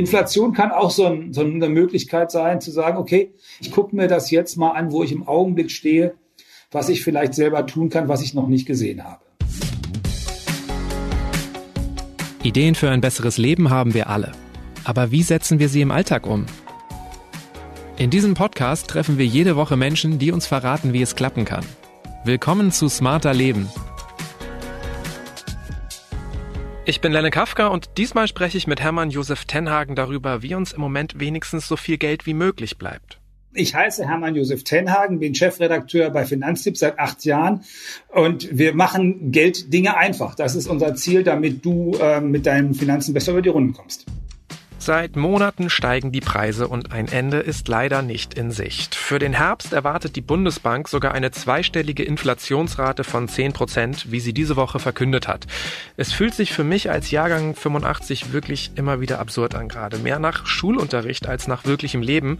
Inflation kann auch so, ein, so eine Möglichkeit sein, zu sagen, okay, ich gucke mir das jetzt mal an, wo ich im Augenblick stehe, was ich vielleicht selber tun kann, was ich noch nicht gesehen habe. Ideen für ein besseres Leben haben wir alle. Aber wie setzen wir sie im Alltag um? In diesem Podcast treffen wir jede Woche Menschen, die uns verraten, wie es klappen kann. Willkommen zu Smarter Leben. Ich bin Lenne Kafka und diesmal spreche ich mit Hermann Josef Tenhagen darüber, wie uns im Moment wenigstens so viel Geld wie möglich bleibt. Ich heiße Hermann Josef Tenhagen, bin Chefredakteur bei Finanztipp seit acht Jahren und wir machen Geld Dinge einfach. Das ist unser Ziel, damit du äh, mit deinen Finanzen besser über die Runden kommst. Seit Monaten steigen die Preise und ein Ende ist leider nicht in Sicht. Für den Herbst erwartet die Bundesbank sogar eine zweistellige Inflationsrate von 10 Prozent, wie sie diese Woche verkündet hat. Es fühlt sich für mich als Jahrgang 85 wirklich immer wieder absurd an, gerade mehr nach Schulunterricht als nach wirklichem Leben.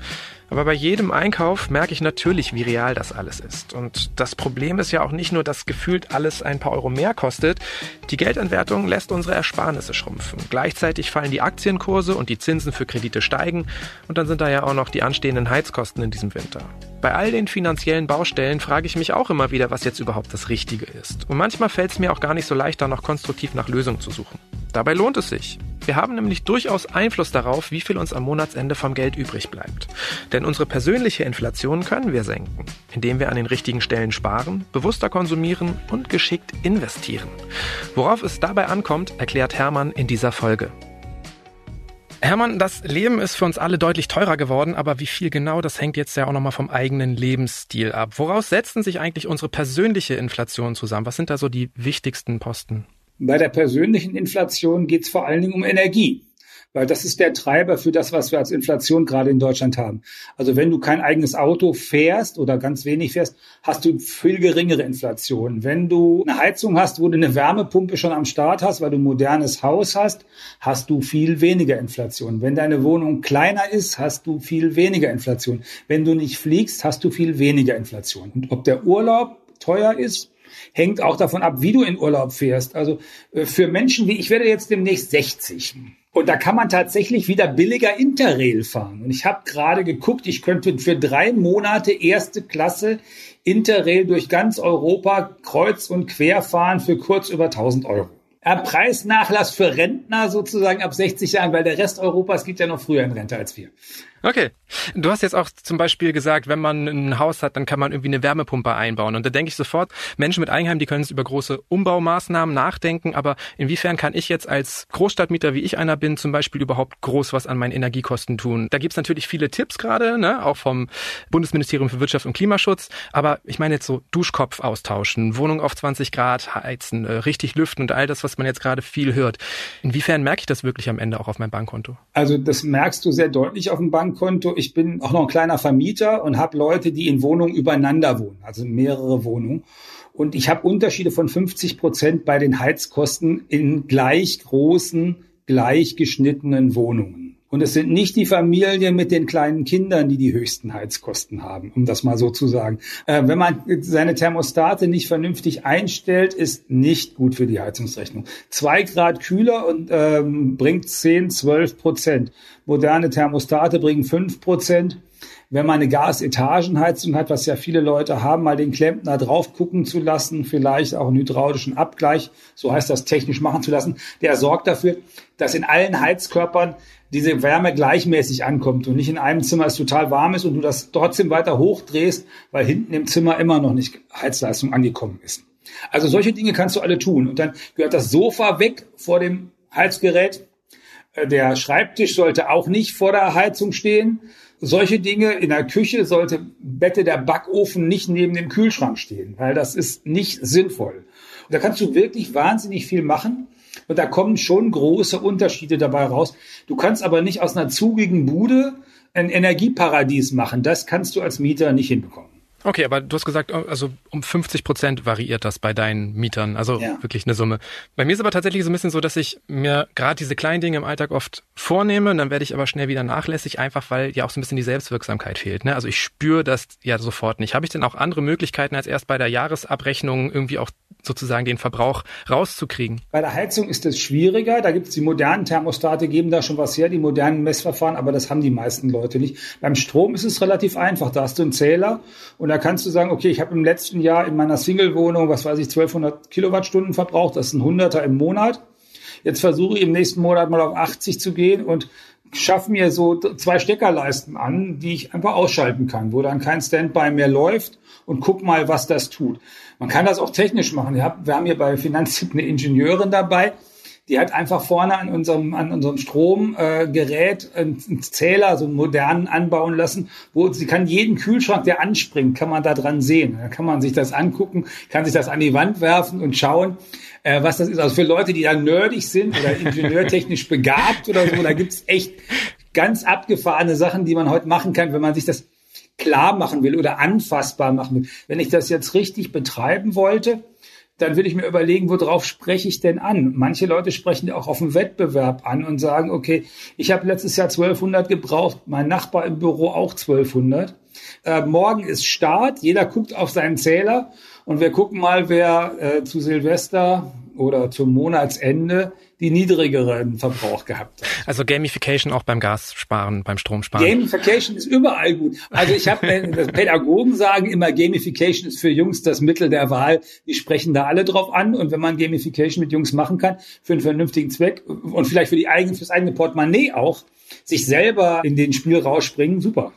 Aber bei jedem Einkauf merke ich natürlich, wie real das alles ist. Und das Problem ist ja auch nicht nur, dass gefühlt alles ein paar Euro mehr kostet. Die Geldentwertung lässt unsere Ersparnisse schrumpfen. Gleichzeitig fallen die Aktienkurse und die Zinsen für Kredite steigen. Und dann sind da ja auch noch die anstehenden Heizkosten in diesem Winter. Bei all den finanziellen Baustellen frage ich mich auch immer wieder, was jetzt überhaupt das Richtige ist. Und manchmal fällt es mir auch gar nicht so leicht, da noch konstruktiv nach Lösungen zu suchen. Dabei lohnt es sich. Wir haben nämlich durchaus Einfluss darauf, wie viel uns am Monatsende vom Geld übrig bleibt. Denn unsere persönliche Inflation können wir senken, indem wir an den richtigen Stellen sparen, bewusster konsumieren und geschickt investieren. Worauf es dabei ankommt, erklärt Hermann in dieser Folge. Hermann, das Leben ist für uns alle deutlich teurer geworden, aber wie viel genau, das hängt jetzt ja auch nochmal vom eigenen Lebensstil ab. Woraus setzen sich eigentlich unsere persönliche Inflation zusammen? Was sind da so die wichtigsten Posten? Bei der persönlichen Inflation geht es vor allen Dingen um Energie. Weil das ist der Treiber für das, was wir als Inflation gerade in Deutschland haben. Also wenn du kein eigenes Auto fährst oder ganz wenig fährst, hast du viel geringere Inflation. Wenn du eine Heizung hast, wo du eine Wärmepumpe schon am Start hast, weil du ein modernes Haus hast, hast du viel weniger Inflation. Wenn deine Wohnung kleiner ist, hast du viel weniger Inflation. Wenn du nicht fliegst, hast du viel weniger Inflation. Und ob der Urlaub teuer ist, hängt auch davon ab, wie du in Urlaub fährst. Also äh, für Menschen wie ich werde jetzt demnächst 60. Und da kann man tatsächlich wieder billiger Interrail fahren. Und ich habe gerade geguckt, ich könnte für drei Monate erste Klasse Interrail durch ganz Europa kreuz und quer fahren für kurz über 1000 Euro. Ein Preisnachlass für Rentner sozusagen ab 60 Jahren, weil der Rest Europas gibt ja noch früher in Rente als wir. Okay. Du hast jetzt auch zum Beispiel gesagt, wenn man ein Haus hat, dann kann man irgendwie eine Wärmepumpe einbauen. Und da denke ich sofort, Menschen mit Eigenheim, die können jetzt über große Umbaumaßnahmen nachdenken. Aber inwiefern kann ich jetzt als Großstadtmieter, wie ich einer bin, zum Beispiel überhaupt groß was an meinen Energiekosten tun? Da gibt's natürlich viele Tipps gerade, ne? auch vom Bundesministerium für Wirtschaft und Klimaschutz. Aber ich meine jetzt so Duschkopf austauschen, Wohnung auf 20 Grad heizen, äh, richtig lüften und all das, was man jetzt gerade viel hört. Inwiefern merke ich das wirklich am Ende auch auf meinem Bankkonto? Also das merkst du sehr deutlich auf dem Bankkonto. Bankkonto. Ich bin auch noch ein kleiner Vermieter und habe Leute, die in Wohnungen übereinander wohnen, also mehrere Wohnungen. Und ich habe Unterschiede von 50 Prozent bei den Heizkosten in gleich großen, gleich Wohnungen. Und es sind nicht die Familien mit den kleinen Kindern, die die höchsten Heizkosten haben, um das mal so zu sagen. Äh, wenn man seine Thermostate nicht vernünftig einstellt, ist nicht gut für die Heizungsrechnung. Zwei Grad kühler und ähm, bringt 10, 12 Prozent. Moderne Thermostate bringen 5 Prozent wenn man eine Gasetagenheizung hat, was ja viele Leute haben, mal den Klempner drauf gucken zu lassen, vielleicht auch einen hydraulischen Abgleich, so heißt das technisch machen zu lassen, der sorgt dafür, dass in allen Heizkörpern diese Wärme gleichmäßig ankommt und nicht in einem Zimmer es total warm ist und du das trotzdem weiter hochdrehst, weil hinten im Zimmer immer noch nicht Heizleistung angekommen ist. Also solche Dinge kannst du alle tun. Und dann gehört das Sofa weg vor dem Heizgerät. Äh, der Schreibtisch sollte auch nicht vor der Heizung stehen. Solche Dinge in der Küche sollte Bette der Backofen nicht neben dem Kühlschrank stehen, weil das ist nicht sinnvoll. Und da kannst du wirklich wahnsinnig viel machen. Und da kommen schon große Unterschiede dabei raus. Du kannst aber nicht aus einer zugigen Bude ein Energieparadies machen. Das kannst du als Mieter nicht hinbekommen. Okay, aber du hast gesagt, also um 50 Prozent variiert das bei deinen Mietern. Also ja. wirklich eine Summe. Bei mir ist aber tatsächlich so ein bisschen so, dass ich mir gerade diese kleinen Dinge im Alltag oft vornehme und dann werde ich aber schnell wieder nachlässig, einfach weil ja auch so ein bisschen die Selbstwirksamkeit fehlt. Ne? Also ich spüre das ja sofort nicht. Habe ich denn auch andere Möglichkeiten, als erst bei der Jahresabrechnung irgendwie auch sozusagen den Verbrauch rauszukriegen? Bei der Heizung ist es schwieriger. Da gibt es die modernen Thermostate, geben da schon was her, die modernen Messverfahren, aber das haben die meisten Leute nicht. Beim Strom ist es relativ einfach. Da hast du einen Zähler und da kannst du sagen, okay, ich habe im letzten Jahr in meiner Single-Wohnung, was weiß ich, 1200 Kilowattstunden verbraucht. Das ist ein Hunderter im Monat. Jetzt versuche ich im nächsten Monat mal auf 80 zu gehen und schaffe mir so zwei Steckerleisten an, die ich einfach ausschalten kann, wo dann kein Standby mehr läuft und guck mal, was das tut. Man kann das auch technisch machen. Wir haben hier bei Finanztipp eine Ingenieurin dabei, die hat einfach vorne an unserem, an unserem Stromgerät äh, einen Zähler, so einen modernen anbauen lassen, wo sie kann jeden Kühlschrank, der anspringt, kann man da dran sehen. Da kann man sich das angucken, kann sich das an die Wand werfen und schauen, äh, was das ist. Also für Leute, die da nerdig sind oder ingenieurtechnisch begabt oder so, da gibt's echt ganz abgefahrene Sachen, die man heute machen kann, wenn man sich das klar machen will oder anfassbar machen will. Wenn ich das jetzt richtig betreiben wollte, dann würde ich mir überlegen, worauf spreche ich denn an? Manche Leute sprechen ja auch auf dem Wettbewerb an und sagen, okay, ich habe letztes Jahr 1200 gebraucht, mein Nachbar im Büro auch 1200. Äh, morgen ist Start, jeder guckt auf seinen Zähler und wir gucken mal, wer äh, zu Silvester oder zum Monatsende die niedrigeren Verbrauch gehabt hat. Also Gamification auch beim Gassparen, beim Stromsparen. Gamification ist überall gut. Also ich habe, äh, Pädagogen sagen immer, Gamification ist für Jungs das Mittel der Wahl. Die sprechen da alle drauf an. Und wenn man Gamification mit Jungs machen kann, für einen vernünftigen Zweck und vielleicht für die eigene, fürs eigene Portemonnaie auch, sich selber in den Spiel rausspringen, super.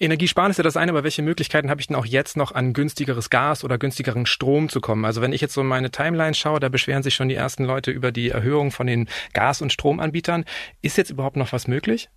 Energiesparen ist ja das eine, aber welche Möglichkeiten habe ich denn auch jetzt noch an günstigeres Gas oder günstigeren Strom zu kommen? Also wenn ich jetzt so meine Timeline schaue, da beschweren sich schon die ersten Leute über die Erhöhung von den Gas- und Stromanbietern. Ist jetzt überhaupt noch was möglich?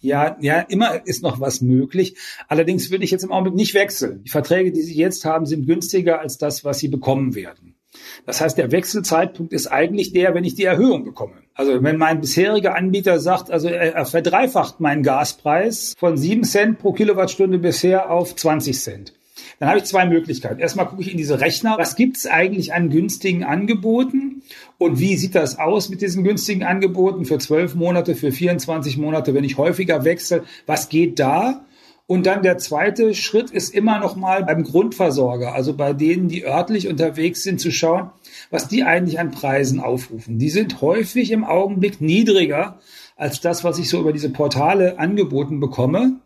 Ja, ja, immer ist noch was möglich. Allerdings würde ich jetzt im Augenblick nicht wechseln. Die Verträge, die Sie jetzt haben, sind günstiger als das, was Sie bekommen werden. Das heißt, der Wechselzeitpunkt ist eigentlich der, wenn ich die Erhöhung bekomme. Also wenn mein bisheriger Anbieter sagt, also er verdreifacht meinen Gaspreis von 7 Cent pro Kilowattstunde bisher auf 20 Cent. Dann habe ich zwei Möglichkeiten. Erstmal gucke ich in diese Rechner, was gibt es eigentlich an günstigen Angeboten und wie sieht das aus mit diesen günstigen Angeboten für 12 Monate, für 24 Monate, wenn ich häufiger wechsle, was geht da? Und dann der zweite Schritt ist immer noch mal beim Grundversorger, also bei denen, die örtlich unterwegs sind, zu schauen, was die eigentlich an Preisen aufrufen. Die sind häufig im Augenblick niedriger als das, was ich so über diese Portale angeboten bekomme.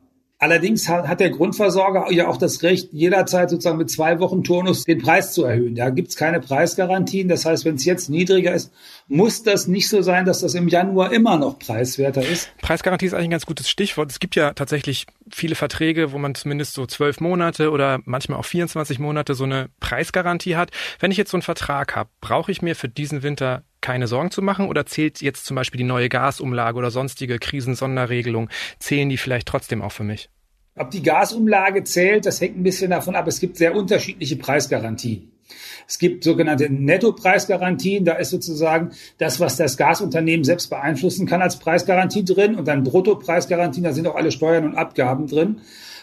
Allerdings hat der Grundversorger ja auch das Recht, jederzeit sozusagen mit zwei Wochen Turnus den Preis zu erhöhen. Da gibt's keine Preisgarantien. Das heißt, wenn es jetzt niedriger ist, muss das nicht so sein, dass das im Januar immer noch preiswerter ist. Preisgarantie ist eigentlich ein ganz gutes Stichwort. Es gibt ja tatsächlich viele Verträge, wo man zumindest so zwölf Monate oder manchmal auch 24 Monate so eine Preisgarantie hat. Wenn ich jetzt so einen Vertrag habe, brauche ich mir für diesen Winter keine Sorgen zu machen oder zählt jetzt zum Beispiel die neue Gasumlage oder sonstige Krisensonderregelung, zählen die vielleicht trotzdem auch für mich? Ob die Gasumlage zählt, das hängt ein bisschen davon ab. Es gibt sehr unterschiedliche Preisgarantien. Es gibt sogenannte Nettopreisgarantien. Da ist sozusagen das, was das Gasunternehmen selbst beeinflussen kann, als Preisgarantie drin. Und dann Bruttopreisgarantien, da sind auch alle Steuern und Abgaben drin.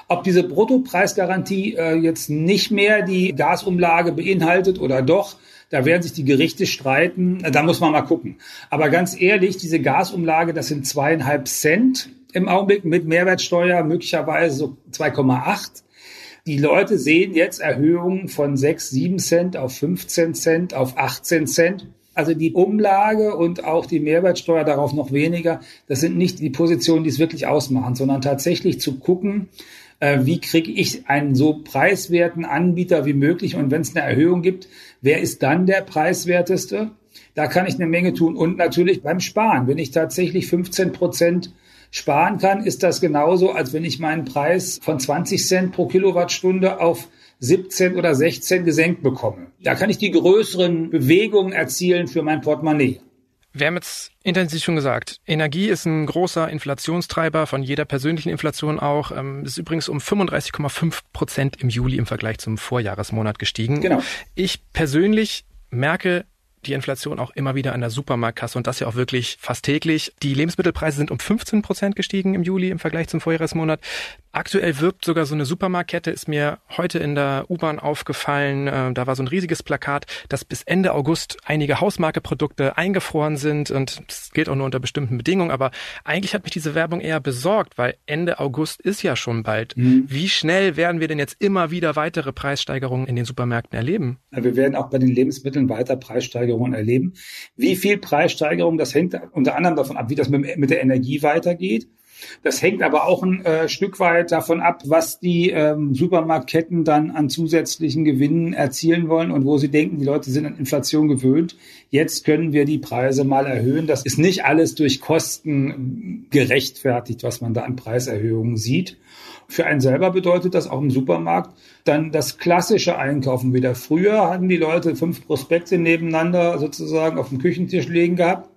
Ob diese Bruttopreisgarantie äh, jetzt nicht mehr die Gasumlage beinhaltet oder doch, da werden sich die Gerichte streiten. Da muss man mal gucken. Aber ganz ehrlich, diese Gasumlage, das sind zweieinhalb Cent im Augenblick mit Mehrwertsteuer, möglicherweise so 2,8. Die Leute sehen jetzt Erhöhungen von 6, 7 Cent auf 15 Cent, auf 18 Cent. Also die Umlage und auch die Mehrwertsteuer darauf noch weniger, das sind nicht die Positionen, die es wirklich ausmachen, sondern tatsächlich zu gucken, äh, wie kriege ich einen so preiswerten Anbieter wie möglich und wenn es eine Erhöhung gibt, wer ist dann der preiswerteste? Da kann ich eine Menge tun und natürlich beim Sparen. Wenn ich tatsächlich 15 Prozent sparen kann, ist das genauso, als wenn ich meinen Preis von 20 Cent pro Kilowattstunde auf 17 oder 16 gesenkt bekomme. Da kann ich die größeren Bewegungen erzielen für mein Portemonnaie. Wir haben jetzt intensiv schon gesagt, Energie ist ein großer Inflationstreiber von jeder persönlichen Inflation auch. Ähm, ist übrigens um 35,5 Prozent im Juli im Vergleich zum Vorjahresmonat gestiegen. Genau. Ich persönlich merke die Inflation auch immer wieder an der Supermarktkasse und das ja auch wirklich fast täglich. Die Lebensmittelpreise sind um 15 Prozent gestiegen im Juli im Vergleich zum Vorjahresmonat. Aktuell wirbt sogar so eine Supermarktkette, ist mir heute in der U-Bahn aufgefallen. Äh, da war so ein riesiges Plakat, dass bis Ende August einige Hausmarkeprodukte eingefroren sind und das gilt auch nur unter bestimmten Bedingungen. Aber eigentlich hat mich diese Werbung eher besorgt, weil Ende August ist ja schon bald. Mhm. Wie schnell werden wir denn jetzt immer wieder weitere Preissteigerungen in den Supermärkten erleben? Wir werden auch bei den Lebensmitteln weiter Preissteigerungen erleben. Wie viel Preissteigerung, das hängt unter anderem davon ab, wie das mit, mit der Energie weitergeht. Das hängt aber auch ein äh, Stück weit davon ab, was die ähm, Supermarktketten dann an zusätzlichen Gewinnen erzielen wollen und wo sie denken, die Leute sind an Inflation gewöhnt. Jetzt können wir die Preise mal erhöhen. Das ist nicht alles durch Kosten gerechtfertigt, was man da an Preiserhöhungen sieht. Für einen selber bedeutet das auch im Supermarkt dann das klassische Einkaufen wieder. Früher hatten die Leute fünf Prospekte nebeneinander sozusagen auf dem Küchentisch liegen gehabt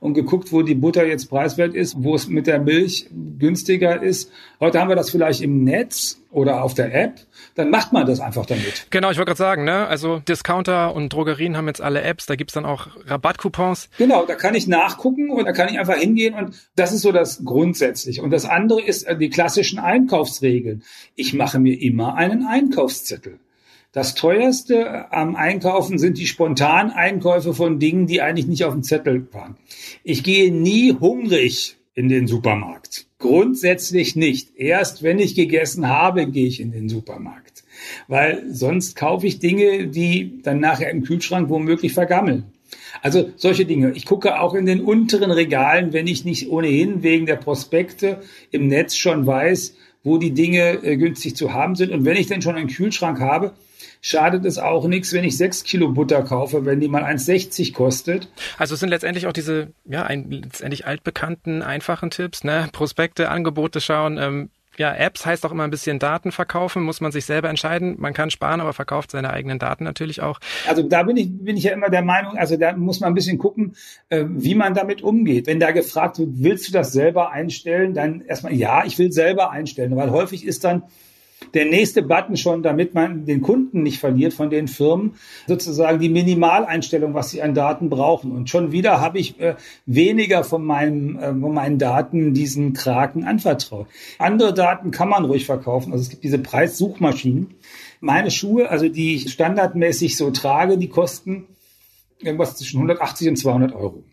und geguckt, wo die Butter jetzt preiswert ist, wo es mit der Milch günstiger ist. Heute haben wir das vielleicht im Netz oder auf der App. Dann macht man das einfach damit. Genau, ich wollte gerade sagen, ne? Also Discounter und Drogerien haben jetzt alle Apps, da gibt's dann auch Rabattcoupons. Genau, da kann ich nachgucken und da kann ich einfach hingehen und das ist so das grundsätzlich. Und das andere ist äh, die klassischen Einkaufsregeln. Ich mache mir immer einen Einkaufszettel. Das teuerste am Einkaufen sind die Spontaneinkäufe von Dingen, die eigentlich nicht auf dem Zettel waren. Ich gehe nie hungrig in den Supermarkt. Grundsätzlich nicht. Erst wenn ich gegessen habe, gehe ich in den Supermarkt. Weil sonst kaufe ich Dinge, die dann nachher im Kühlschrank womöglich vergammeln. Also solche Dinge. Ich gucke auch in den unteren Regalen, wenn ich nicht ohnehin wegen der Prospekte im Netz schon weiß, wo die Dinge äh, günstig zu haben sind. Und wenn ich denn schon einen Kühlschrank habe, schadet es auch nichts, wenn ich sechs Kilo Butter kaufe, wenn die mal 1,60 kostet. Also es sind letztendlich auch diese, ja, ein, letztendlich altbekannten, einfachen Tipps, ne? Prospekte, Angebote schauen, ähm, ja, Apps heißt auch immer ein bisschen Daten verkaufen, muss man sich selber entscheiden. Man kann sparen, aber verkauft seine eigenen Daten natürlich auch. Also da bin ich, bin ich ja immer der Meinung, also da muss man ein bisschen gucken, äh, wie man damit umgeht. Wenn da gefragt wird, willst du das selber einstellen, dann erstmal, ja, ich will selber einstellen, weil häufig ist dann, der nächste Button schon, damit man den Kunden nicht verliert von den Firmen, sozusagen die Minimaleinstellung, was sie an Daten brauchen. Und schon wieder habe ich äh, weniger von, meinem, äh, von meinen Daten diesen Kraken anvertraut. Andere Daten kann man ruhig verkaufen. Also es gibt diese Preissuchmaschinen. Meine Schuhe, also die ich standardmäßig so trage, die kosten irgendwas zwischen 180 und 200 Euro.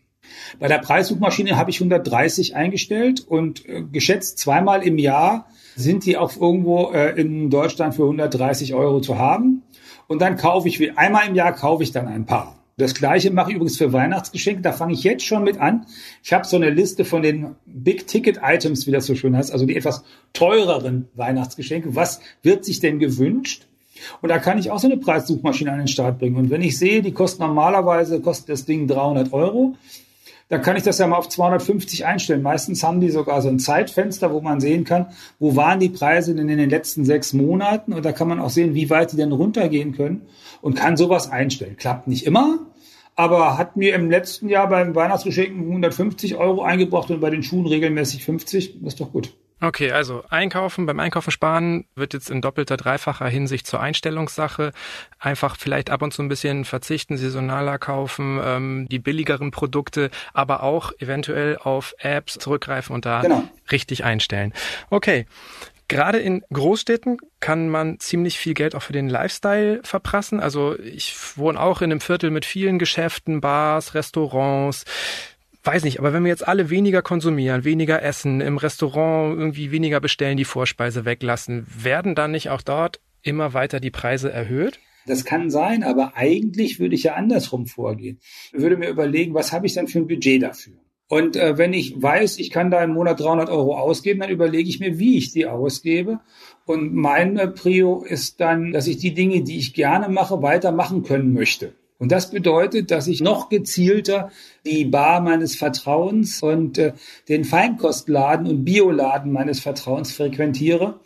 Bei der Preissuchmaschine habe ich 130 eingestellt und äh, geschätzt zweimal im Jahr sind die auch irgendwo äh, in Deutschland für 130 Euro zu haben. Und dann kaufe ich, einmal im Jahr kaufe ich dann ein paar. Das gleiche mache ich übrigens für Weihnachtsgeschenke. Da fange ich jetzt schon mit an. Ich habe so eine Liste von den Big-Ticket-Items, wie das so schön heißt, also die etwas teureren Weihnachtsgeschenke. Was wird sich denn gewünscht? Und da kann ich auch so eine Preissuchmaschine an den Start bringen. Und wenn ich sehe, die kostet normalerweise, kostet das Ding 300 Euro, dann kann ich das ja mal auf 250 einstellen. Meistens haben die sogar so ein Zeitfenster, wo man sehen kann, wo waren die Preise denn in den letzten sechs Monaten. Und da kann man auch sehen, wie weit die denn runtergehen können und kann sowas einstellen. Klappt nicht immer, aber hat mir im letzten Jahr beim Weihnachtsgeschenken 150 Euro eingebracht und bei den Schuhen regelmäßig 50. Das ist doch gut. Okay, also einkaufen, beim Einkaufen sparen wird jetzt in doppelter, dreifacher Hinsicht zur Einstellungssache. Einfach vielleicht ab und zu ein bisschen verzichten, saisonaler kaufen, ähm, die billigeren Produkte, aber auch eventuell auf Apps zurückgreifen und da genau. richtig einstellen. Okay. Gerade in Großstädten kann man ziemlich viel Geld auch für den Lifestyle verprassen. Also ich wohne auch in einem Viertel mit vielen Geschäften, Bars, Restaurants weiß nicht, aber wenn wir jetzt alle weniger konsumieren, weniger essen, im Restaurant irgendwie weniger bestellen, die Vorspeise weglassen, werden dann nicht auch dort immer weiter die Preise erhöht? Das kann sein, aber eigentlich würde ich ja andersrum vorgehen. Ich würde mir überlegen, was habe ich denn für ein Budget dafür? Und äh, wenn ich weiß, ich kann da im Monat 300 Euro ausgeben, dann überlege ich mir, wie ich die ausgebe. Und mein äh, Prio ist dann, dass ich die Dinge, die ich gerne mache, weitermachen können möchte. Und das bedeutet, dass ich noch gezielter die Bar meines Vertrauens und äh, den Feinkostladen und Bioladen meines Vertrauens frequentiere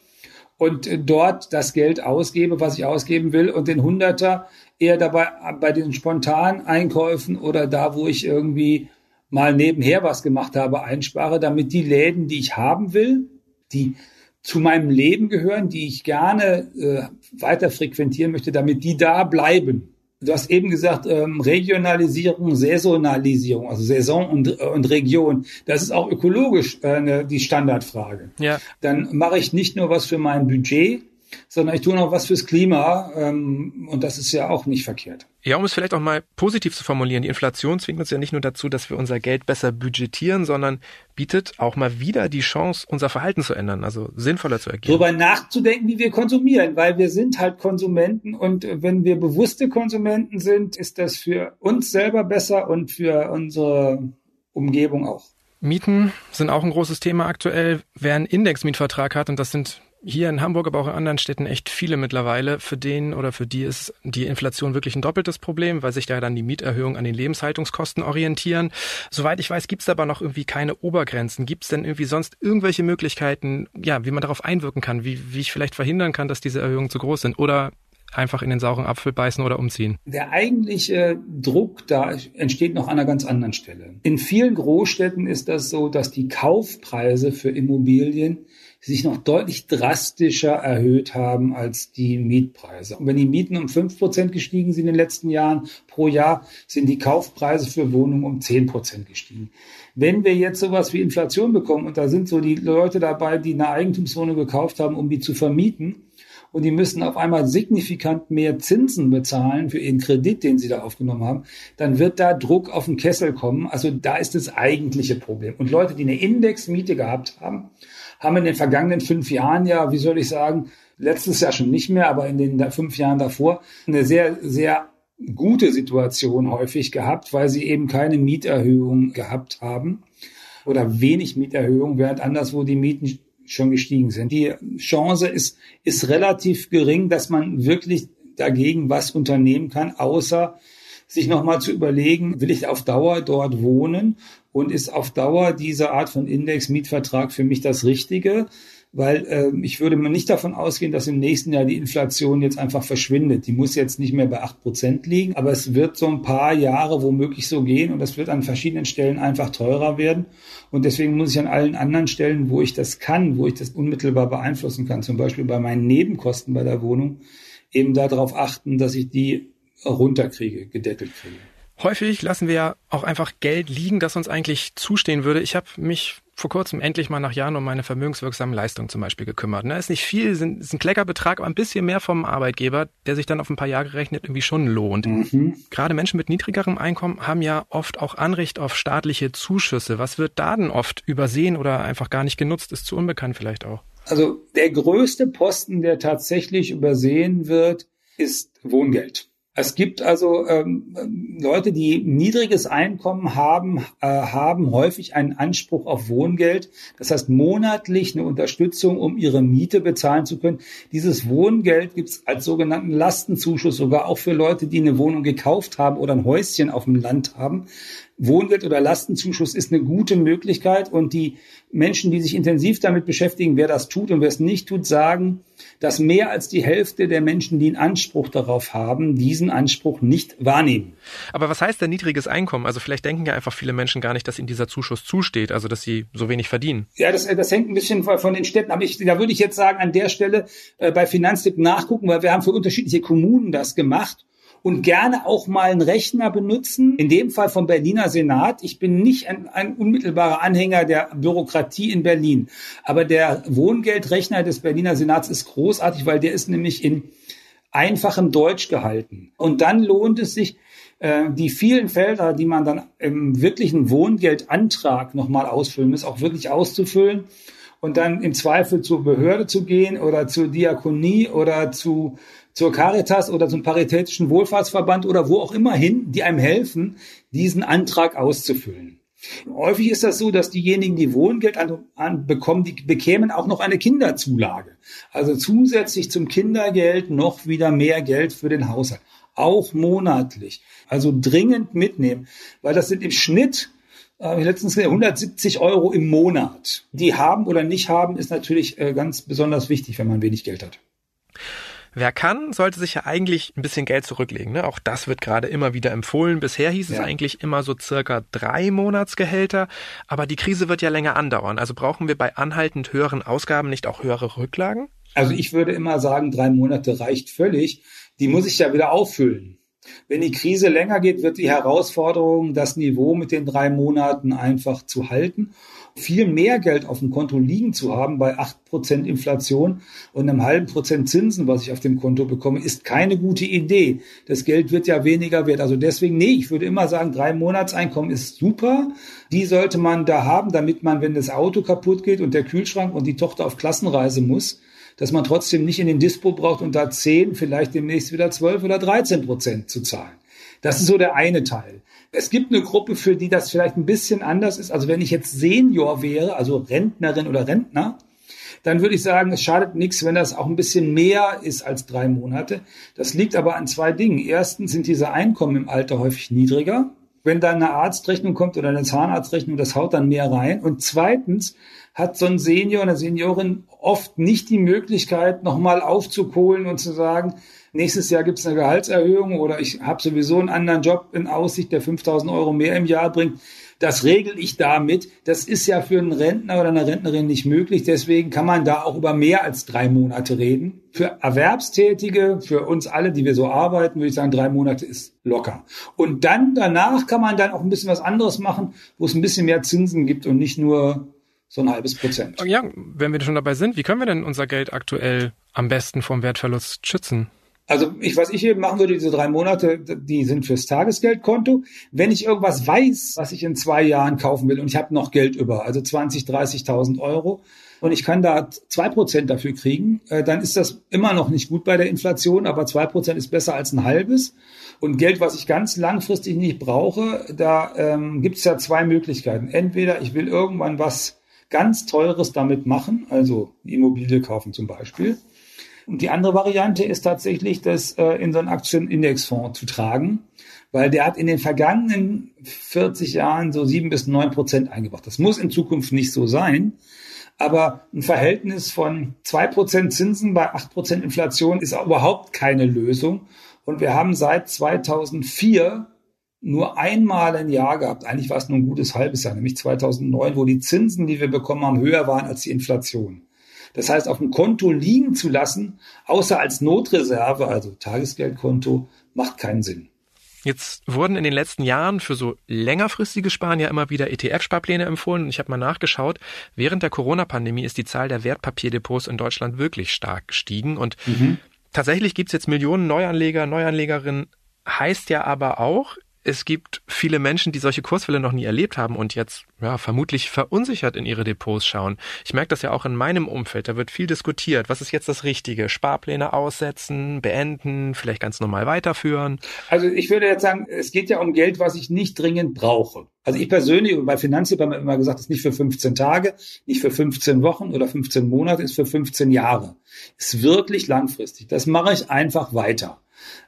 und äh, dort das Geld ausgebe, was ich ausgeben will und den Hunderter eher dabei bei den spontanen Einkäufen oder da, wo ich irgendwie mal nebenher was gemacht habe, einspare, damit die Läden, die ich haben will, die zu meinem Leben gehören, die ich gerne äh, weiter frequentieren möchte, damit die da bleiben Du hast eben gesagt, ähm, Regionalisierung, Saisonalisierung, also Saison und, und Region. Das ist auch ökologisch äh, ne, die Standardfrage. Ja. Dann mache ich nicht nur was für mein Budget, sondern ich tue noch was fürs Klima ähm, und das ist ja auch nicht verkehrt. Ja, um es vielleicht auch mal positiv zu formulieren, die Inflation zwingt uns ja nicht nur dazu, dass wir unser Geld besser budgetieren, sondern bietet auch mal wieder die Chance, unser Verhalten zu ändern, also sinnvoller zu agieren. Darüber nachzudenken, wie wir konsumieren, weil wir sind halt Konsumenten und wenn wir bewusste Konsumenten sind, ist das für uns selber besser und für unsere Umgebung auch. Mieten sind auch ein großes Thema aktuell. Wer einen Indexmietvertrag hat, und das sind hier in Hamburg, aber auch in anderen Städten echt viele mittlerweile, für den oder für die ist die Inflation wirklich ein doppeltes Problem, weil sich da dann die Mieterhöhungen an den Lebenshaltungskosten orientieren. Soweit ich weiß, gibt es aber noch irgendwie keine Obergrenzen. Gibt es denn irgendwie sonst irgendwelche Möglichkeiten, ja, wie man darauf einwirken kann, wie, wie ich vielleicht verhindern kann, dass diese Erhöhungen zu groß sind? Oder einfach in den sauren Apfel beißen oder umziehen? Der eigentliche Druck da entsteht noch an einer ganz anderen Stelle. In vielen Großstädten ist das so, dass die Kaufpreise für Immobilien sich noch deutlich drastischer erhöht haben als die Mietpreise. Und wenn die Mieten um fünf Prozent gestiegen sind in den letzten Jahren pro Jahr, sind die Kaufpreise für Wohnungen um zehn Prozent gestiegen. Wenn wir jetzt sowas wie Inflation bekommen und da sind so die Leute dabei, die eine Eigentumswohnung gekauft haben, um die zu vermieten, und die müssen auf einmal signifikant mehr Zinsen bezahlen für ihren Kredit, den sie da aufgenommen haben, dann wird da Druck auf den Kessel kommen. Also da ist das eigentliche Problem. Und Leute, die eine Indexmiete gehabt haben, haben in den vergangenen fünf Jahren ja, wie soll ich sagen, letztes Jahr schon nicht mehr, aber in den fünf Jahren davor eine sehr, sehr gute Situation häufig gehabt, weil sie eben keine Mieterhöhung gehabt haben oder wenig Mieterhöhung, während anderswo die Mieten schon gestiegen sind. Die Chance ist, ist relativ gering, dass man wirklich dagegen was unternehmen kann, außer sich nochmal zu überlegen, will ich auf Dauer dort wohnen und ist auf Dauer diese Art von Index-Mietvertrag für mich das Richtige? Weil äh, ich würde mal nicht davon ausgehen, dass im nächsten Jahr die Inflation jetzt einfach verschwindet. Die muss jetzt nicht mehr bei acht Prozent liegen, aber es wird so ein paar Jahre womöglich so gehen und das wird an verschiedenen Stellen einfach teurer werden. Und deswegen muss ich an allen anderen Stellen, wo ich das kann, wo ich das unmittelbar beeinflussen kann, zum Beispiel bei meinen Nebenkosten bei der Wohnung, eben darauf achten, dass ich die runterkriege, gedeckelt kriege. Häufig lassen wir ja auch einfach Geld liegen, das uns eigentlich zustehen würde. Ich habe mich vor kurzem endlich mal nach Jahren um meine vermögenswirksamen Leistungen zum Beispiel gekümmert. Ne, ist nicht viel, ist ein Kleckerbetrag, aber ein bisschen mehr vom Arbeitgeber, der sich dann auf ein paar Jahre gerechnet irgendwie schon lohnt. Mhm. Gerade Menschen mit niedrigerem Einkommen haben ja oft auch Anrecht auf staatliche Zuschüsse. Was wird da denn oft übersehen oder einfach gar nicht genutzt? Ist zu unbekannt vielleicht auch. Also der größte Posten, der tatsächlich übersehen wird, ist Wohngeld. Es gibt also ähm, Leute, die niedriges Einkommen haben, äh, haben häufig einen Anspruch auf Wohngeld. Das heißt monatlich eine Unterstützung, um ihre Miete bezahlen zu können. Dieses Wohngeld gibt es als sogenannten Lastenzuschuss sogar auch für Leute, die eine Wohnung gekauft haben oder ein Häuschen auf dem Land haben. Wohngeld oder Lastenzuschuss ist eine gute Möglichkeit und die Menschen, die sich intensiv damit beschäftigen, wer das tut und wer es nicht tut, sagen, dass mehr als die Hälfte der Menschen, die einen Anspruch darauf haben, diesen Anspruch nicht wahrnehmen. Aber was heißt denn niedriges Einkommen? Also vielleicht denken ja einfach viele Menschen gar nicht, dass ihnen dieser Zuschuss zusteht, also dass sie so wenig verdienen. Ja, das, das hängt ein bisschen von den Städten. Aber ich, da würde ich jetzt sagen, an der Stelle äh, bei Finanztipp nachgucken, weil wir haben für unterschiedliche Kommunen das gemacht und gerne auch mal einen Rechner benutzen. In dem Fall vom Berliner Senat. Ich bin nicht ein, ein unmittelbarer Anhänger der Bürokratie in Berlin, aber der Wohngeldrechner des Berliner Senats ist großartig, weil der ist nämlich in einfachem Deutsch gehalten. Und dann lohnt es sich, äh, die vielen Felder, die man dann im wirklichen Wohngeldantrag nochmal ausfüllen muss, auch wirklich auszufüllen und dann im Zweifel zur Behörde zu gehen oder zur Diakonie oder zu zur Caritas oder zum Paritätischen Wohlfahrtsverband oder wo auch immer hin, die einem helfen, diesen Antrag auszufüllen. Häufig ist das so, dass diejenigen, die Wohngeld an, an, bekommen, die bekämen auch noch eine Kinderzulage. Also zusätzlich zum Kindergeld noch wieder mehr Geld für den Haushalt. Auch monatlich. Also dringend mitnehmen, weil das sind im Schnitt äh, letztens 170 Euro im Monat. Die haben oder nicht haben, ist natürlich äh, ganz besonders wichtig, wenn man wenig Geld hat. Wer kann, sollte sich ja eigentlich ein bisschen Geld zurücklegen. Ne? Auch das wird gerade immer wieder empfohlen. Bisher hieß ja. es eigentlich immer so circa drei Monatsgehälter. Aber die Krise wird ja länger andauern. Also brauchen wir bei anhaltend höheren Ausgaben nicht auch höhere Rücklagen? Also ich würde immer sagen, drei Monate reicht völlig. Die muss ich ja wieder auffüllen. Wenn die Krise länger geht, wird die Herausforderung, das Niveau mit den drei Monaten einfach zu halten viel mehr Geld auf dem Konto liegen zu haben bei acht Prozent Inflation und einem halben Prozent Zinsen, was ich auf dem Konto bekomme, ist keine gute Idee. Das Geld wird ja weniger wert. Also deswegen, nee, ich würde immer sagen, drei Monatseinkommen ist super. Die sollte man da haben, damit man, wenn das Auto kaputt geht und der Kühlschrank und die Tochter auf Klassenreise muss, dass man trotzdem nicht in den Dispo braucht und da zehn, vielleicht demnächst wieder zwölf oder dreizehn Prozent zu zahlen. Das ist so der eine Teil. Es gibt eine Gruppe, für die das vielleicht ein bisschen anders ist. Also wenn ich jetzt Senior wäre, also Rentnerin oder Rentner, dann würde ich sagen, es schadet nichts, wenn das auch ein bisschen mehr ist als drei Monate. Das liegt aber an zwei Dingen. Erstens sind diese Einkommen im Alter häufig niedriger. Wenn da eine Arztrechnung kommt oder eine Zahnarztrechnung, das haut dann mehr rein. Und zweitens hat so ein Senior, eine Seniorin oft nicht die Möglichkeit, nochmal aufzukohlen und zu sagen, nächstes Jahr gibt es eine Gehaltserhöhung oder ich habe sowieso einen anderen Job in Aussicht, der 5000 Euro mehr im Jahr bringt. Das regel ich damit. Das ist ja für einen Rentner oder eine Rentnerin nicht möglich. Deswegen kann man da auch über mehr als drei Monate reden. Für Erwerbstätige, für uns alle, die wir so arbeiten, würde ich sagen, drei Monate ist locker. Und dann danach kann man dann auch ein bisschen was anderes machen, wo es ein bisschen mehr Zinsen gibt und nicht nur so ein halbes Prozent. Ja, wenn wir schon dabei sind, wie können wir denn unser Geld aktuell am besten vom Wertverlust schützen? Also ich, was ich eben machen würde, diese drei Monate, die sind fürs Tagesgeldkonto. Wenn ich irgendwas weiß, was ich in zwei Jahren kaufen will und ich habe noch Geld über, also 20, 30.000 Euro, und ich kann da zwei Prozent dafür kriegen, äh, dann ist das immer noch nicht gut bei der Inflation, aber zwei Prozent ist besser als ein halbes. Und Geld, was ich ganz langfristig nicht brauche, da ähm, gibt es ja zwei Möglichkeiten. Entweder ich will irgendwann was ganz Teures damit machen, also Immobilie kaufen zum Beispiel. Und die andere Variante ist tatsächlich, das äh, in so einen Aktienindexfonds zu tragen, weil der hat in den vergangenen 40 Jahren so sieben bis neun Prozent eingebracht. Das muss in Zukunft nicht so sein. Aber ein Verhältnis von zwei Prozent Zinsen bei acht Prozent Inflation ist überhaupt keine Lösung. Und wir haben seit 2004 nur einmal ein Jahr gehabt. Eigentlich war es nur ein gutes halbes Jahr, nämlich 2009, wo die Zinsen, die wir bekommen haben, höher waren als die Inflation. Das heißt, auf dem Konto liegen zu lassen, außer als Notreserve, also Tagesgeldkonto, macht keinen Sinn. Jetzt wurden in den letzten Jahren für so längerfristige Sparen ja immer wieder ETF-Sparpläne empfohlen. Und ich habe mal nachgeschaut, während der Corona-Pandemie ist die Zahl der Wertpapierdepots in Deutschland wirklich stark gestiegen. Und mhm. tatsächlich gibt es jetzt Millionen Neuanleger, Neuanlegerinnen. Heißt ja aber auch, es gibt viele Menschen, die solche Kursfälle noch nie erlebt haben und jetzt ja, vermutlich verunsichert in ihre Depots schauen. Ich merke das ja auch in meinem Umfeld. Da wird viel diskutiert. Was ist jetzt das Richtige? Sparpläne aussetzen, beenden, vielleicht ganz normal weiterführen? Also ich würde jetzt sagen, es geht ja um Geld, was ich nicht dringend brauche. Also ich persönlich, bei Finanztipp haben wir immer gesagt, ist nicht für 15 Tage, nicht für 15 Wochen oder 15 Monate, ist für 15 Jahre. Ist wirklich langfristig. Das mache ich einfach weiter.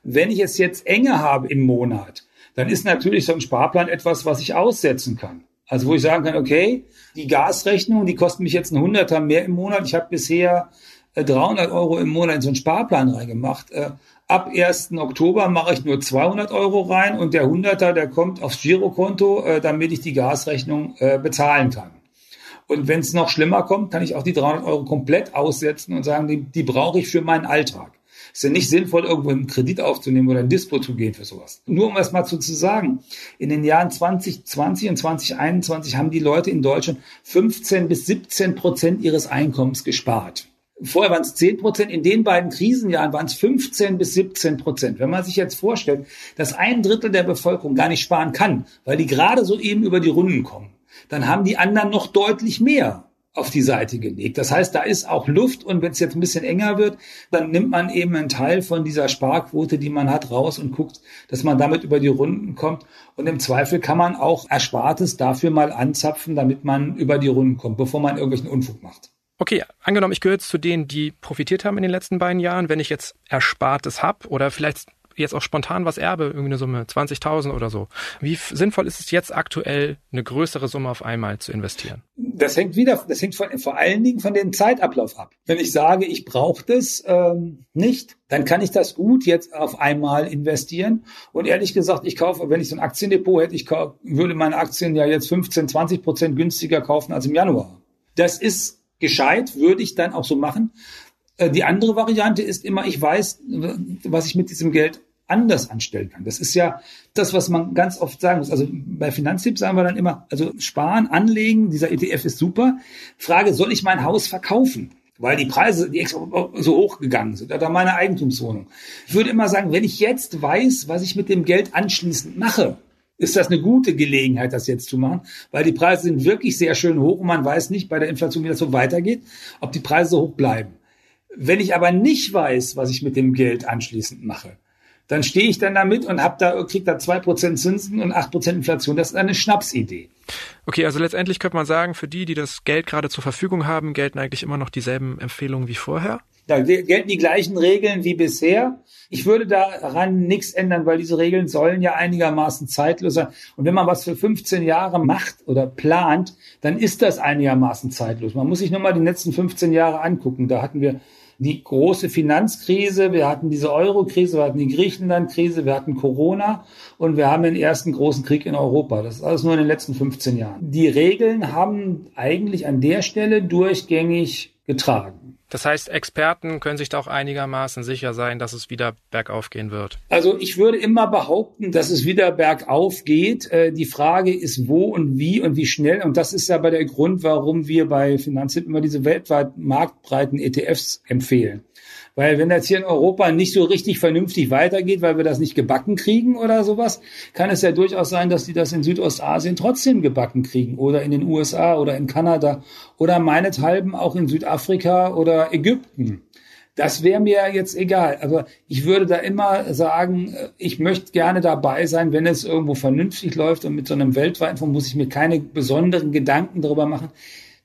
Wenn ich es jetzt enge habe im Monat, dann ist natürlich so ein Sparplan etwas, was ich aussetzen kann. Also wo ich sagen kann, okay, die Gasrechnung, die kostet mich jetzt ein Hunderter mehr im Monat. Ich habe bisher 300 äh, Euro im Monat in so einen Sparplan reingemacht. Äh, ab 1. Oktober mache ich nur 200 Euro rein und der Hunderter, der kommt aufs Girokonto, äh, damit ich die Gasrechnung bezahlen kann. Und wenn es noch schlimmer kommt, kann ich auch die 300 Euro komplett aussetzen und sagen, die, die brauche ich für meinen Alltag ist ja nicht sinnvoll, irgendwo einen Kredit aufzunehmen oder ein Dispo zu gehen für sowas. Nur um es mal zu, zu sagen, in den Jahren 2020 und 2021 haben die Leute in Deutschland 15 bis 17 Prozent ihres Einkommens gespart. Vorher waren es 10 Prozent, in den beiden Krisenjahren waren es 15 bis 17 Prozent. Wenn man sich jetzt vorstellt, dass ein Drittel der Bevölkerung gar nicht sparen kann, weil die gerade so eben über die Runden kommen, dann haben die anderen noch deutlich mehr auf die Seite gelegt. Das heißt, da ist auch Luft und wenn es jetzt ein bisschen enger wird, dann nimmt man eben einen Teil von dieser Sparquote, die man hat, raus und guckt, dass man damit über die Runden kommt. Und im Zweifel kann man auch Erspartes dafür mal anzapfen, damit man über die Runden kommt, bevor man irgendwelchen Unfug macht. Okay, angenommen, ich gehöre jetzt zu denen, die profitiert haben in den letzten beiden Jahren. Wenn ich jetzt Erspartes habe oder vielleicht jetzt auch spontan was erbe, irgendeine Summe, 20.000 oder so. Wie sinnvoll ist es jetzt aktuell, eine größere Summe auf einmal zu investieren? Das hängt wieder, das hängt von, vor allen Dingen von dem Zeitablauf ab. Wenn ich sage, ich brauche das ähm, nicht, dann kann ich das gut jetzt auf einmal investieren. Und ehrlich gesagt, ich kaufe, wenn ich so ein Aktiendepot hätte, ich kauf, würde meine Aktien ja jetzt 15, 20 Prozent günstiger kaufen als im Januar. Das ist gescheit, würde ich dann auch so machen. Äh, die andere Variante ist immer, ich weiß, was ich mit diesem Geld anders anstellen kann. Das ist ja das, was man ganz oft sagen muss. Also bei Finanztipps sagen wir dann immer, also sparen, anlegen, dieser ETF ist super. Frage, soll ich mein Haus verkaufen? weil die Preise die so hoch gegangen sind oder meine Eigentumswohnung. Ich würde immer sagen, wenn ich jetzt weiß, was ich mit dem Geld anschließend mache, ist das eine gute Gelegenheit, das jetzt zu machen, weil die Preise sind wirklich sehr schön hoch und man weiß nicht bei der Inflation, wie das so weitergeht, ob die Preise so hoch bleiben. Wenn ich aber nicht weiß, was ich mit dem Geld anschließend mache, dann stehe ich dann damit und hab da, krieg da zwei Prozent Zinsen und acht Prozent Inflation. Das ist eine Schnapsidee. Okay, also letztendlich könnte man sagen, für die, die das Geld gerade zur Verfügung haben, gelten eigentlich immer noch dieselben Empfehlungen wie vorher? Da gelten die gleichen Regeln wie bisher. Ich würde daran nichts ändern, weil diese Regeln sollen ja einigermaßen zeitlos sein. Und wenn man was für 15 Jahre macht oder plant, dann ist das einigermaßen zeitlos. Man muss sich nur mal die letzten 15 Jahre angucken. Da hatten wir die große Finanzkrise, wir hatten diese Euro-Krise, wir hatten die Griechenland-Krise, wir hatten Corona und wir haben den ersten großen Krieg in Europa. Das ist alles nur in den letzten 15 Jahren. Die Regeln haben eigentlich an der Stelle durchgängig getragen. Das heißt, Experten können sich da auch einigermaßen sicher sein, dass es wieder bergauf gehen wird. Also ich würde immer behaupten, dass es wieder bergauf geht. Äh, die Frage ist, wo und wie und wie schnell. Und das ist ja bei der Grund, warum wir bei Finanztipp immer diese weltweit marktbreiten ETFs empfehlen. Weil wenn das hier in Europa nicht so richtig vernünftig weitergeht, weil wir das nicht gebacken kriegen oder sowas, kann es ja durchaus sein, dass die das in Südostasien trotzdem gebacken kriegen oder in den USA oder in Kanada oder meinethalben auch in Südafrika oder Ägypten. Das wäre mir jetzt egal. Aber ich würde da immer sagen, ich möchte gerne dabei sein, wenn es irgendwo vernünftig läuft und mit so einem weltweiten Fonds muss ich mir keine besonderen Gedanken darüber machen.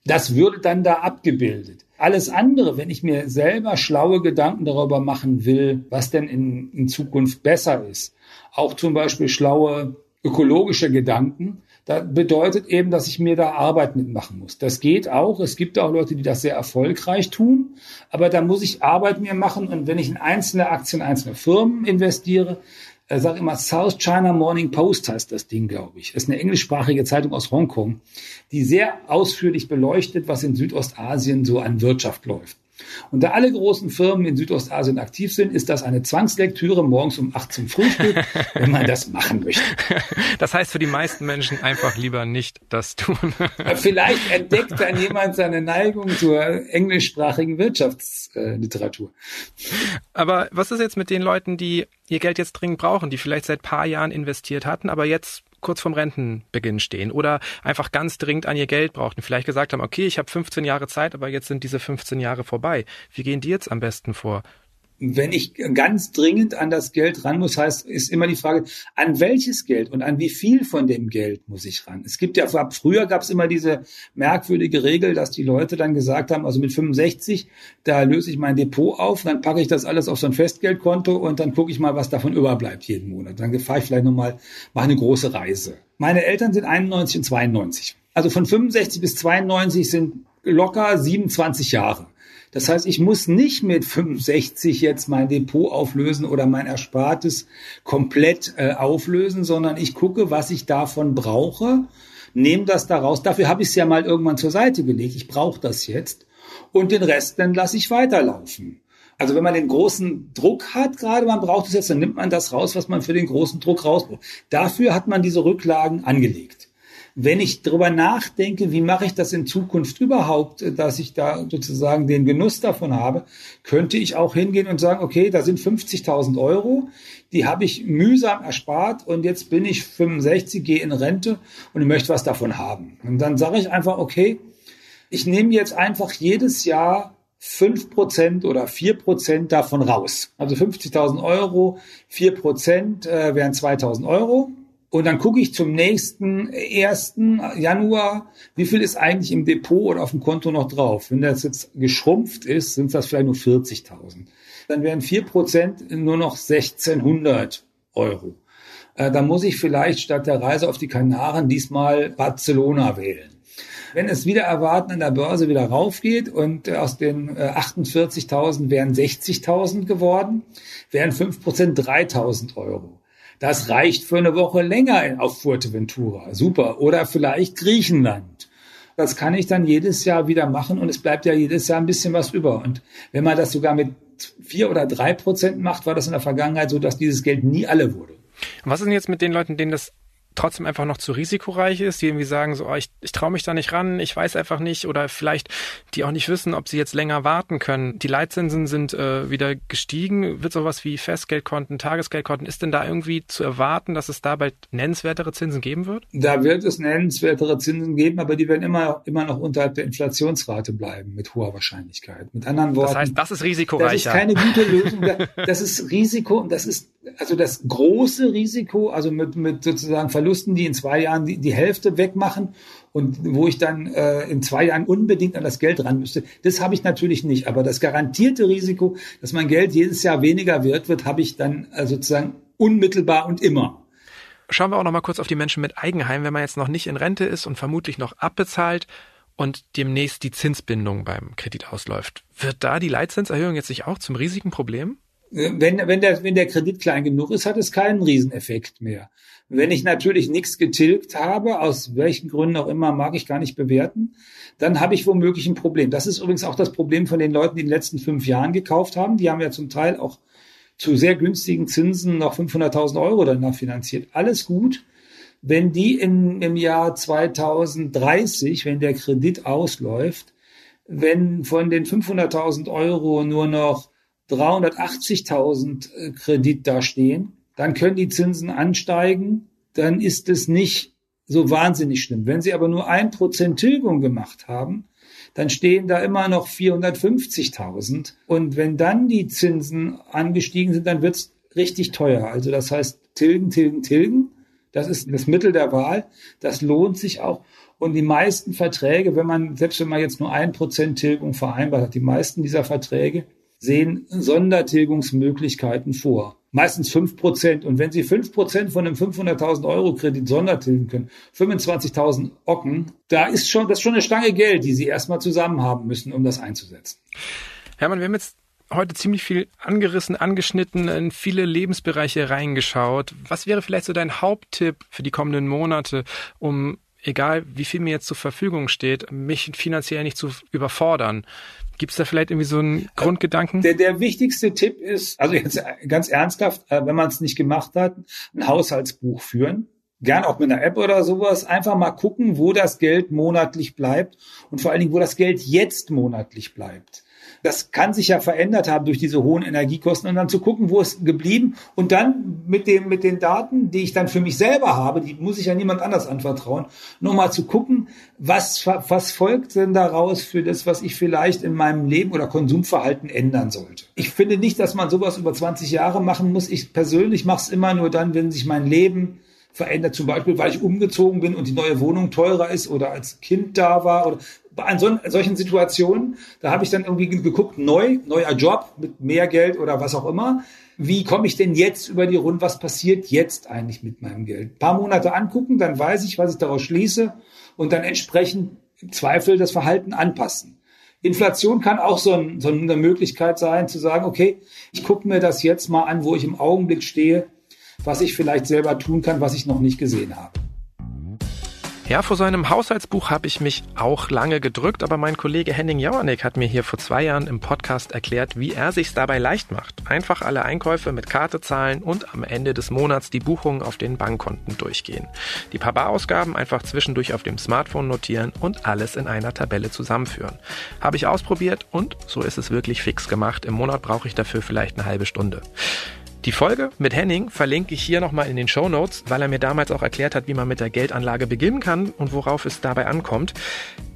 Das würde dann da abgebildet. Alles andere, wenn ich mir selber schlaue Gedanken darüber machen will, was denn in, in Zukunft besser ist, auch zum Beispiel schlaue ökologische Gedanken, da bedeutet eben, dass ich mir da Arbeit mitmachen muss. Das geht auch. Es gibt auch Leute, die das sehr erfolgreich tun. Aber da muss ich Arbeit mir machen. Und wenn ich in einzelne Aktien, einzelne Firmen investiere, äh, sage immer, South China Morning Post heißt das Ding, glaube ich. Das ist eine englischsprachige Zeitung aus Hongkong, die sehr ausführlich beleuchtet, was in Südostasien so an Wirtschaft läuft. Und da alle großen Firmen in Südostasien aktiv sind, ist das eine Zwangslektüre morgens um 8 zum Frühstück, wenn man das machen möchte. Das heißt für die meisten Menschen einfach lieber nicht das tun. Vielleicht entdeckt dann jemand seine Neigung zur englischsprachigen Wirtschaftsliteratur. Aber was ist jetzt mit den Leuten, die ihr Geld jetzt dringend brauchen, die vielleicht seit paar Jahren investiert hatten, aber jetzt kurz vorm Rentenbeginn stehen oder einfach ganz dringend an ihr Geld brauchten, vielleicht gesagt haben, okay, ich habe 15 Jahre Zeit, aber jetzt sind diese 15 Jahre vorbei. Wie gehen die jetzt am besten vor? Wenn ich ganz dringend an das Geld ran muss, heißt, ist immer die Frage, an welches Geld und an wie viel von dem Geld muss ich ran? Es gibt ja, ab früher gab es immer diese merkwürdige Regel, dass die Leute dann gesagt haben, also mit 65, da löse ich mein Depot auf, dann packe ich das alles auf so ein Festgeldkonto und dann gucke ich mal, was davon überbleibt jeden Monat. Dann fahre ich vielleicht nochmal, mache eine große Reise. Meine Eltern sind 91 und 92. Also von 65 bis 92 sind locker 27 Jahre. Das heißt, ich muss nicht mit 65 jetzt mein Depot auflösen oder mein Erspartes komplett äh, auflösen, sondern ich gucke, was ich davon brauche, nehme das daraus. Dafür habe ich es ja mal irgendwann zur Seite gelegt. Ich brauche das jetzt. Und den Rest, dann lasse ich weiterlaufen. Also wenn man den großen Druck hat, gerade man braucht es jetzt, dann nimmt man das raus, was man für den großen Druck rausbraucht. Dafür hat man diese Rücklagen angelegt wenn ich darüber nachdenke, wie mache ich das in Zukunft überhaupt, dass ich da sozusagen den Genuss davon habe, könnte ich auch hingehen und sagen, okay, da sind 50.000 Euro, die habe ich mühsam erspart und jetzt bin ich 65, gehe in Rente und ich möchte was davon haben. Und dann sage ich einfach, okay, ich nehme jetzt einfach jedes Jahr 5% oder 4% davon raus. Also 50.000 Euro, 4% äh, wären 2.000 Euro. Und dann gucke ich zum nächsten 1. Januar, wie viel ist eigentlich im Depot oder auf dem Konto noch drauf. Wenn das jetzt geschrumpft ist, sind das vielleicht nur 40.000. Dann wären 4% nur noch 1600 Euro. Äh, dann muss ich vielleicht statt der Reise auf die Kanaren diesmal Barcelona wählen. Wenn es wieder erwarten an der Börse wieder raufgeht und aus den 48.000 äh, wären 60.000 geworden, wären 5% 3.000 Euro. Das reicht für eine Woche länger auf Fuerteventura. Super. Oder vielleicht Griechenland. Das kann ich dann jedes Jahr wieder machen und es bleibt ja jedes Jahr ein bisschen was über. Und wenn man das sogar mit vier oder drei Prozent macht, war das in der Vergangenheit so, dass dieses Geld nie alle wurde. Was ist denn jetzt mit den Leuten, denen das trotzdem einfach noch zu risikoreich ist, die irgendwie sagen, so, oh, ich, ich traue mich da nicht ran, ich weiß einfach nicht oder vielleicht die auch nicht wissen, ob sie jetzt länger warten können. Die Leitzinsen sind äh, wieder gestiegen. Wird sowas wie Festgeldkonten, Tagesgeldkonten, ist denn da irgendwie zu erwarten, dass es da bald nennenswertere Zinsen geben wird? Da wird es nennenswertere Zinsen geben, aber die werden immer, immer noch unterhalb der Inflationsrate bleiben, mit hoher Wahrscheinlichkeit. Mit anderen Worten. Das heißt, das ist risikoreicher. Das ist keine gute Lösung. Das ist Risiko und das ist also das große Risiko, also mit, mit sozusagen Verlusten, die in zwei Jahren die, die Hälfte wegmachen und wo ich dann äh, in zwei Jahren unbedingt an das Geld ran müsste, das habe ich natürlich nicht. Aber das garantierte Risiko, dass mein Geld jedes Jahr weniger wird, wird, habe ich dann äh, sozusagen unmittelbar und immer. Schauen wir auch noch mal kurz auf die Menschen mit Eigenheim, wenn man jetzt noch nicht in Rente ist und vermutlich noch abbezahlt und demnächst die Zinsbindung beim Kredit ausläuft. Wird da die Leitzinserhöhung jetzt nicht auch zum riesigen Problem? wenn, wenn, der, wenn der Kredit klein genug ist, hat es keinen Rieseneffekt mehr. Wenn ich natürlich nichts getilgt habe, aus welchen Gründen auch immer, mag ich gar nicht bewerten, dann habe ich womöglich ein Problem. Das ist übrigens auch das Problem von den Leuten, die in den letzten fünf Jahren gekauft haben. Die haben ja zum Teil auch zu sehr günstigen Zinsen noch 500.000 Euro danach finanziert. Alles gut. Wenn die in, im Jahr 2030, wenn der Kredit ausläuft, wenn von den 500.000 Euro nur noch 380.000 äh, Kredit dastehen, dann können die Zinsen ansteigen, dann ist es nicht so wahnsinnig schlimm. Wenn Sie aber nur ein Prozent Tilgung gemacht haben, dann stehen da immer noch 450.000. Und wenn dann die Zinsen angestiegen sind, dann wird's richtig teuer. Also das heißt, tilgen, tilgen, tilgen. Das ist das Mittel der Wahl. Das lohnt sich auch. Und die meisten Verträge, wenn man, selbst wenn man jetzt nur ein Prozent Tilgung vereinbart hat, die meisten dieser Verträge sehen Sondertilgungsmöglichkeiten vor. Meistens fünf Prozent. Und wenn Sie fünf Prozent von einem 500.000 Euro Kredit sondertilgen können, 25.000 Ocken, da ist schon, das ist schon eine Stange Geld, die Sie erstmal zusammen haben müssen, um das einzusetzen. Hermann, wir haben jetzt heute ziemlich viel angerissen, angeschnitten, in viele Lebensbereiche reingeschaut. Was wäre vielleicht so dein Haupttipp für die kommenden Monate, um egal wie viel mir jetzt zur Verfügung steht, mich finanziell nicht zu überfordern? Gibt es da vielleicht irgendwie so einen Grundgedanken? Der, der wichtigste Tipp ist, also jetzt ganz ernsthaft, äh, wenn man es nicht gemacht hat, ein Haushaltsbuch führen. Gern auch mit einer App oder sowas. Einfach mal gucken, wo das Geld monatlich bleibt und vor allen Dingen, wo das Geld jetzt monatlich bleibt. Das kann sich ja verändert haben durch diese hohen Energiekosten und dann zu gucken, wo ist geblieben und dann mit dem, mit den Daten, die ich dann für mich selber habe, die muss ich ja niemand anders anvertrauen, nochmal zu gucken, was, was folgt denn daraus für das, was ich vielleicht in meinem Leben oder Konsumverhalten ändern sollte. Ich finde nicht, dass man sowas über 20 Jahre machen muss. Ich persönlich mache es immer nur dann, wenn sich mein Leben verändert, zum Beispiel, weil ich umgezogen bin und die neue Wohnung teurer ist oder als Kind da war oder an so, solchen Situationen, da habe ich dann irgendwie geguckt, neu, neuer Job mit mehr Geld oder was auch immer. Wie komme ich denn jetzt über die Runde? Was passiert jetzt eigentlich mit meinem Geld? Ein paar Monate angucken, dann weiß ich, was ich daraus schließe und dann entsprechend im Zweifel das Verhalten anpassen. Inflation kann auch so, ein, so eine Möglichkeit sein, zu sagen, okay, ich gucke mir das jetzt mal an, wo ich im Augenblick stehe, was ich vielleicht selber tun kann, was ich noch nicht gesehen habe. Ja, vor so einem Haushaltsbuch habe ich mich auch lange gedrückt, aber mein Kollege Henning Jauernick hat mir hier vor zwei Jahren im Podcast erklärt, wie er sich's dabei leicht macht. Einfach alle Einkäufe mit Karte zahlen und am Ende des Monats die Buchungen auf den Bankkonten durchgehen. Die paar Barausgaben einfach zwischendurch auf dem Smartphone notieren und alles in einer Tabelle zusammenführen. Habe ich ausprobiert und so ist es wirklich fix gemacht. Im Monat brauche ich dafür vielleicht eine halbe Stunde. Die Folge mit Henning verlinke ich hier nochmal in den Show Notes, weil er mir damals auch erklärt hat, wie man mit der Geldanlage beginnen kann und worauf es dabei ankommt.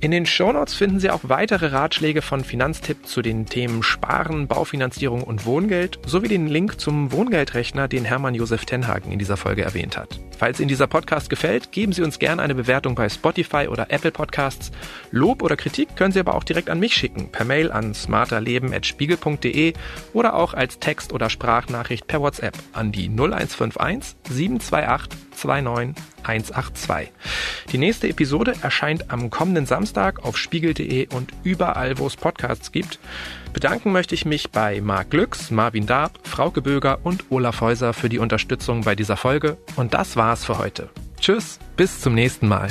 In den Show Notes finden Sie auch weitere Ratschläge von Finanztipp zu den Themen Sparen, Baufinanzierung und Wohngeld sowie den Link zum Wohngeldrechner, den Hermann Josef Tenhagen in dieser Folge erwähnt hat. Falls Ihnen dieser Podcast gefällt, geben Sie uns gerne eine Bewertung bei Spotify oder Apple Podcasts. Lob oder Kritik können Sie aber auch direkt an mich schicken, per Mail an smarterleben.spiegel.de oder auch als Text- oder Sprachnachricht per WhatsApp an die 0151 728 29 182. Die nächste Episode erscheint am kommenden Samstag auf spiegel.de und überall, wo es Podcasts gibt. Bedanken möchte ich mich bei Marc Glücks, Marvin Darb, Frauke Böger und Olaf Häuser für die Unterstützung bei dieser Folge. Und das war's für heute. Tschüss, bis zum nächsten Mal.